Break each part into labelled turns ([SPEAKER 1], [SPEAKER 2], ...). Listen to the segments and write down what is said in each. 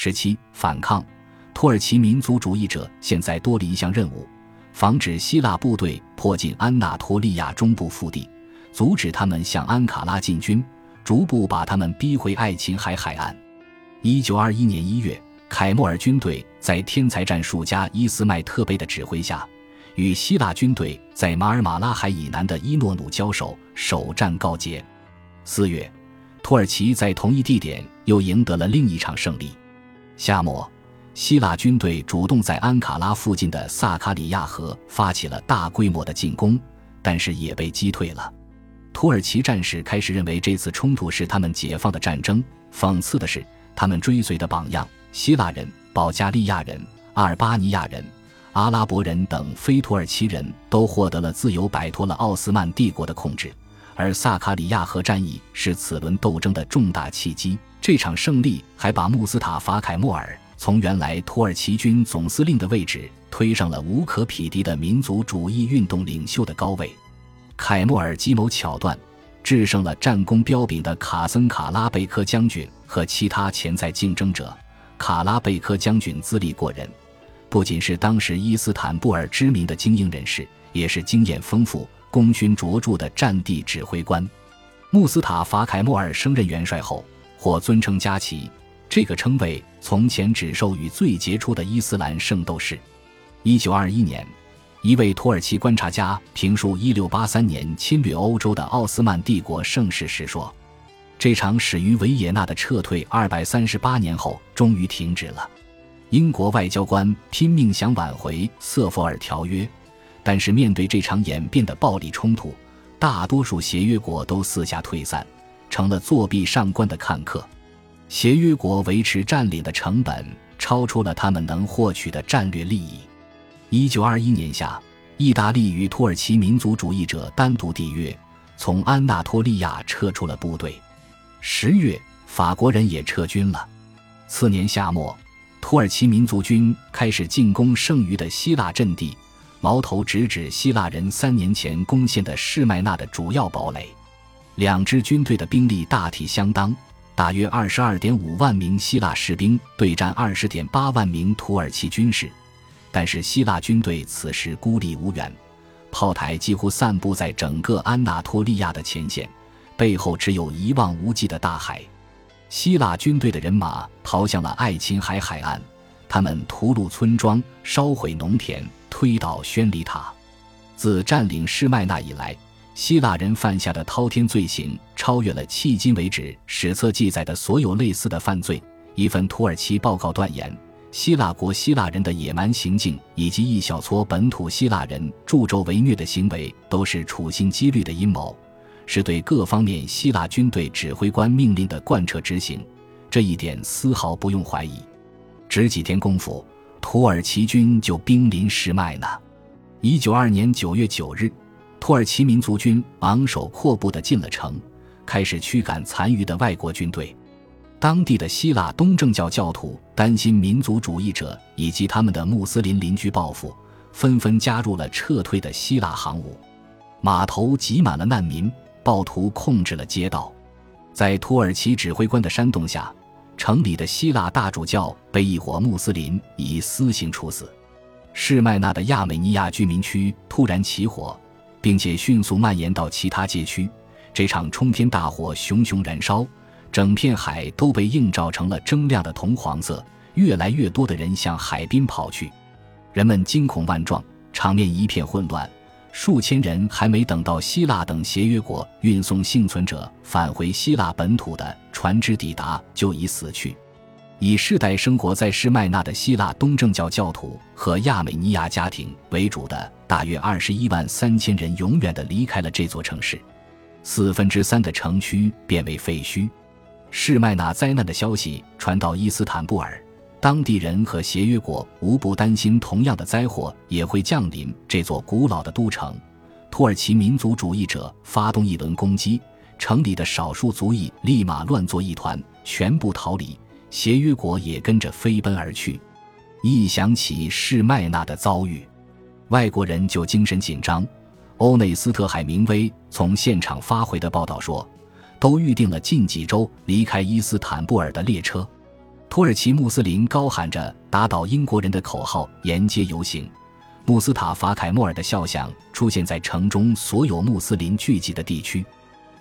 [SPEAKER 1] 十七，反抗。土耳其民族主义者现在多了一项任务，防止希腊部队迫近安纳托利亚中部腹地，阻止他们向安卡拉进军，逐步把他们逼回爱琴海海岸。一九二一年一月，凯莫尔军队在天才战术家伊斯麦特贝的指挥下，与希腊军队在马尔马拉海以南的伊诺努交手，首战告捷。四月，土耳其在同一地点又赢得了另一场胜利。夏末，希腊军队主动在安卡拉附近的萨卡里亚河发起了大规模的进攻，但是也被击退了。土耳其战士开始认为这次冲突是他们解放的战争。讽刺的是。他们追随的榜样，希腊人、保加利亚人、阿尔巴尼亚人、阿拉伯人等非土耳其人都获得了自由，摆脱了奥斯曼帝国的控制。而萨卡里亚河战役是此轮斗争的重大契机。这场胜利还把穆斯塔法·凯莫尔从原来土耳其军总司令的位置推上了无可匹敌的民族主义运动领袖的高位。凯莫尔计谋巧断。制胜了战功彪炳的卡森卡拉贝科将军和其他潜在竞争者。卡拉贝科将军资历过人，不仅是当时伊斯坦布尔知名的精英人士，也是经验丰富、功勋卓著的战地指挥官。穆斯塔法凯莫尔升任元帅后，获尊称加奇，这个称谓从前只授予最杰出的伊斯兰圣斗士。一九二一年。一位土耳其观察家评述1683年侵略欧洲的奥斯曼帝国盛世时说：“这场始于维也纳的撤退，238年后终于停止了。英国外交官拼命想挽回瑟佛尔条约，但是面对这场演变的暴力冲突，大多数协约国都四下退散，成了作壁上观的看客。协约国维持占领的成本超出了他们能获取的战略利益。”一九二一年夏，意大利与土耳其民族主义者单独缔约，从安纳托利亚撤出了部队。十月，法国人也撤军了。次年夏末，土耳其民族军开始进攻剩余的希腊阵地，矛头直指希腊人三年前攻陷的士麦那的主要堡垒。两支军队的兵力大体相当，大约二十二点五万名希腊士兵对战二十点八万名土耳其军士。但是希腊军队此时孤立无援，炮台几乎散布在整个安纳托利亚的前线，背后只有一望无际的大海。希腊军队的人马逃向了爱琴海海岸，他们屠戮村庄、烧毁农田、推倒宣礼塔。自占领施麦那以来，希腊人犯下的滔天罪行超越了迄今为止史册记载的所有类似的犯罪。一份土耳其报告断言。希腊国希腊人的野蛮行径，以及一小撮本土希腊人助纣为虐的行为，都是处心积虑的阴谋，是对各方面希腊军队指挥官命令的贯彻执行。这一点丝毫不用怀疑。只几天功夫，土耳其军就兵临石麦呢。一九二年九月九日，土耳其民族军昂首阔步地进了城，开始驱赶残余的外国军队。当地的希腊东正教教徒担心民族主义者以及他们的穆斯林邻居报复，纷纷加入了撤退的希腊航母。码头挤满了难民，暴徒控制了街道。在土耳其指挥官的煽动下，城里的希腊大主教被一伙穆斯林以私刑处死。士麦那的亚美尼亚居民区突然起火，并且迅速蔓延到其他街区。这场冲天大火熊熊燃烧。整片海都被映照成了铮亮的铜黄色，越来越多的人向海滨跑去，人们惊恐万状，场面一片混乱。数千人还没等到希腊等协约国运送幸存者返回希腊本土的船只抵达，就已死去。以世代生活在施麦那的希腊东正教教徒和亚美尼亚家庭为主的大约二十一万三千人，永远的离开了这座城市，四分之三的城区变为废墟。士麦那灾难的消息传到伊斯坦布尔，当地人和协约国无不担心同样的灾祸也会降临这座古老的都城。土耳其民族主义者发动一轮攻击，城里的少数族裔立马乱作一团，全部逃离。协约国也跟着飞奔而去。一想起士麦那的遭遇，外国人就精神紧张。欧内斯特·海明威从现场发回的报道说。都预定了近几周离开伊斯坦布尔的列车。土耳其穆斯林高喊着“打倒英国人”的口号沿街游行，穆斯塔法·凯莫尔的肖像出现在城中所有穆斯林聚集的地区。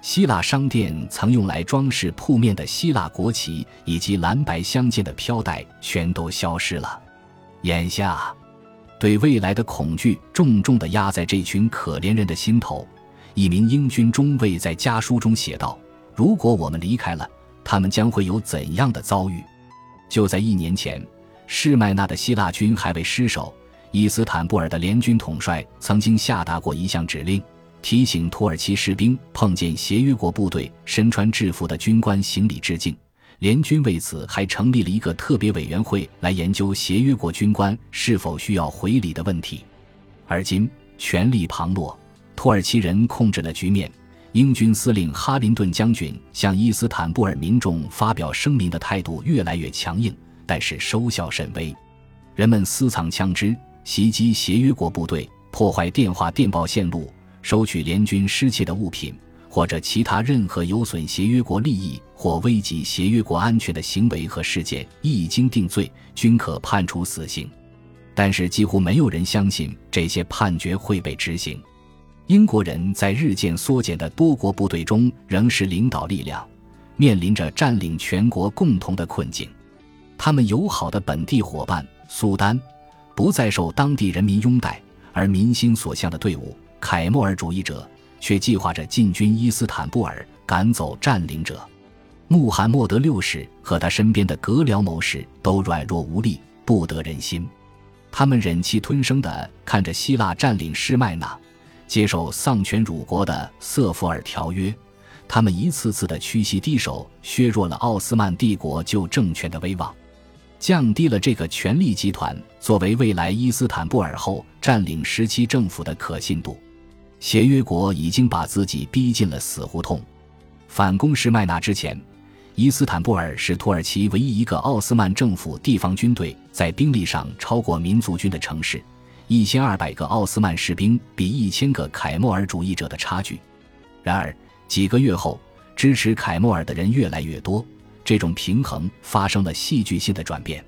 [SPEAKER 1] 希腊商店曾用来装饰铺面的希腊国旗以及蓝白相间的飘带全都消失了。眼下，对未来的恐惧重重地压在这群可怜人的心头。一名英军中尉在家书中写道：“如果我们离开了，他们将会有怎样的遭遇？”就在一年前，士麦纳的希腊军还未失守，伊斯坦布尔的联军统帅曾经下达过一项指令。提醒土耳其士兵碰见协约国部队身穿制服的军官行礼致敬。联军为此还成立了一个特别委员会来研究协约国军官是否需要回礼的问题。而今权力旁落，土耳其人控制了局面。英军司令哈林顿将军向伊斯坦布尔民众发表声明的态度越来越强硬，但是收效甚微。人们私藏枪支，袭击协约国部队，破坏电话电报线路。收取联军失窃的物品，或者其他任何有损协约国利益或危及协约国安全的行为和事件，一经定罪，均可判处死刑。但是，几乎没有人相信这些判决会被执行。英国人在日渐缩减的多国部队中仍是领导力量，面临着占领全国共同的困境。他们友好的本地伙伴苏丹，不再受当地人民拥戴，而民心所向的队伍。凯末尔主义者却计划着进军伊斯坦布尔，赶走占领者。穆罕默德六世和他身边的格辽谋士都软弱无力，不得人心。他们忍气吞声地看着希腊占领施麦纳，接受丧权辱国的瑟弗尔条约。他们一次次的屈膝低首，削弱了奥斯曼帝国旧政权的威望，降低了这个权力集团作为未来伊斯坦布尔后占领时期政府的可信度。协约国已经把自己逼进了死胡同。反攻施麦纳之前，伊斯坦布尔是土耳其唯一一个奥斯曼政府地方军队在兵力上超过民族军的城市。一千二百个奥斯曼士兵比一千个凯末尔主义者的差距。然而几个月后，支持凯末尔的人越来越多，这种平衡发生了戏剧性的转变。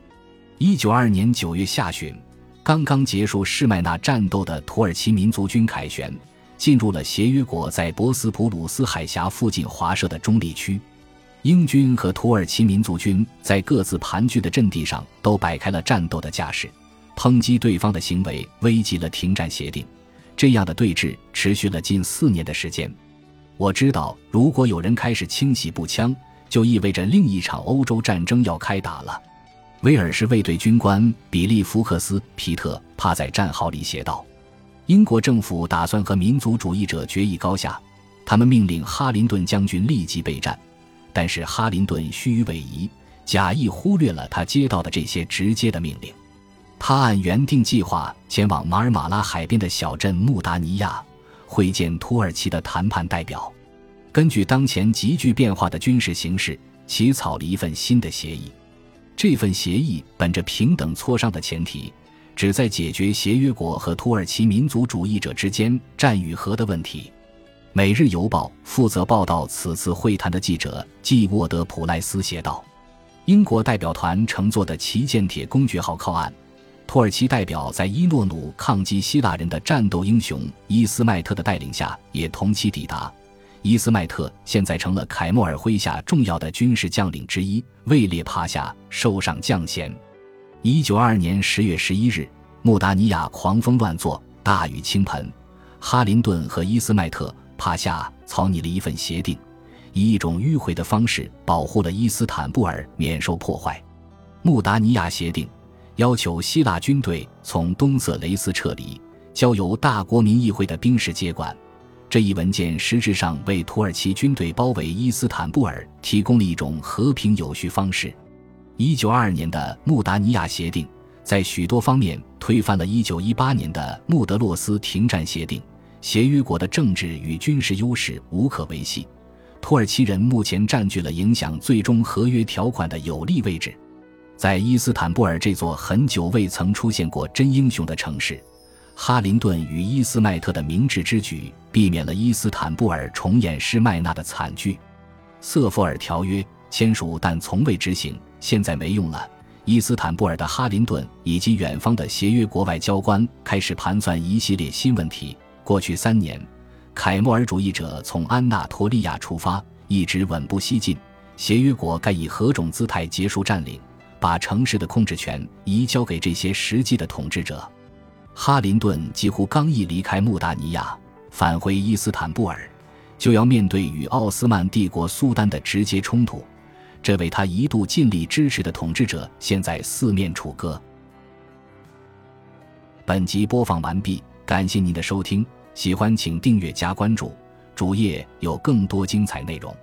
[SPEAKER 1] 一九二年九月下旬，刚刚结束施麦纳战斗的土耳其民族军凯旋。进入了协约国在博斯普鲁斯海峡附近划设的中立区，英军和土耳其民族军在各自盘踞的阵地上都摆开了战斗的架势，抨击对方的行为危及了停战协定。这样的对峙持续了近四年的时间。我知道，如果有人开始清洗步枪，就意味着另一场欧洲战争要开打了。威尔士卫队军官比利·福克斯·皮特趴在战壕里写道。英国政府打算和民族主义者决一高下，他们命令哈林顿将军立即备战，但是哈林顿虚与委蛇，假意忽略了他接到的这些直接的命令。他按原定计划前往马尔马拉海边的小镇穆达尼亚，会见土耳其的谈判代表。根据当前急剧变化的军事形势，起草了一份新的协议。这份协议本着平等磋商的前提。旨在解决协约国和土耳其民族主义者之间战与和的问题。《每日邮报》负责报道此次会谈的记者季沃德普莱斯写道：“英国代表团乘坐的旗舰铁公爵号靠岸，土耳其代表在伊诺努抗击希腊人的战斗英雄伊斯迈特的带领下也同期抵达。伊斯迈特现在成了凯莫尔麾下重要的军事将领之一，位列帕夏，受上将衔。”一九二二年十月十一日，穆达尼亚狂风乱作，大雨倾盆。哈林顿和伊斯迈特帕夏草拟了一份协定，以一种迂回的方式保护了伊斯坦布尔免受破坏。穆达尼亚协定要求希腊军队从东色雷斯撤离，交由大国民议会的兵士接管。这一文件实质上为土耳其军队包围伊斯坦布尔提供了一种和平有序方式。一九二二年的穆达尼亚协定在许多方面推翻了一九一八年的穆德洛斯停战协定。协约国的政治与军事优势无可维系，土耳其人目前占据了影响最终合约条款的有利位置。在伊斯坦布尔这座很久未曾出现过真英雄的城市，哈林顿与伊斯迈特的明智之举，避免了伊斯坦布尔重演施麦纳的惨剧。瑟弗尔条约签署，但从未执行。现在没用了。伊斯坦布尔的哈林顿以及远方的协约国外交官开始盘算一系列新问题。过去三年，凯末尔主义者从安纳托利亚出发，一直稳步西进。协约国该以何种姿态结束占领，把城市的控制权移交给这些实际的统治者？哈林顿几乎刚一离开穆达尼亚，返回伊斯坦布尔，就要面对与奥斯曼帝国苏丹的直接冲突。这位他一度尽力支持的统治者，现在四面楚歌。本集播放完毕，感谢您的收听，喜欢请订阅加关注，主页有更多精彩内容。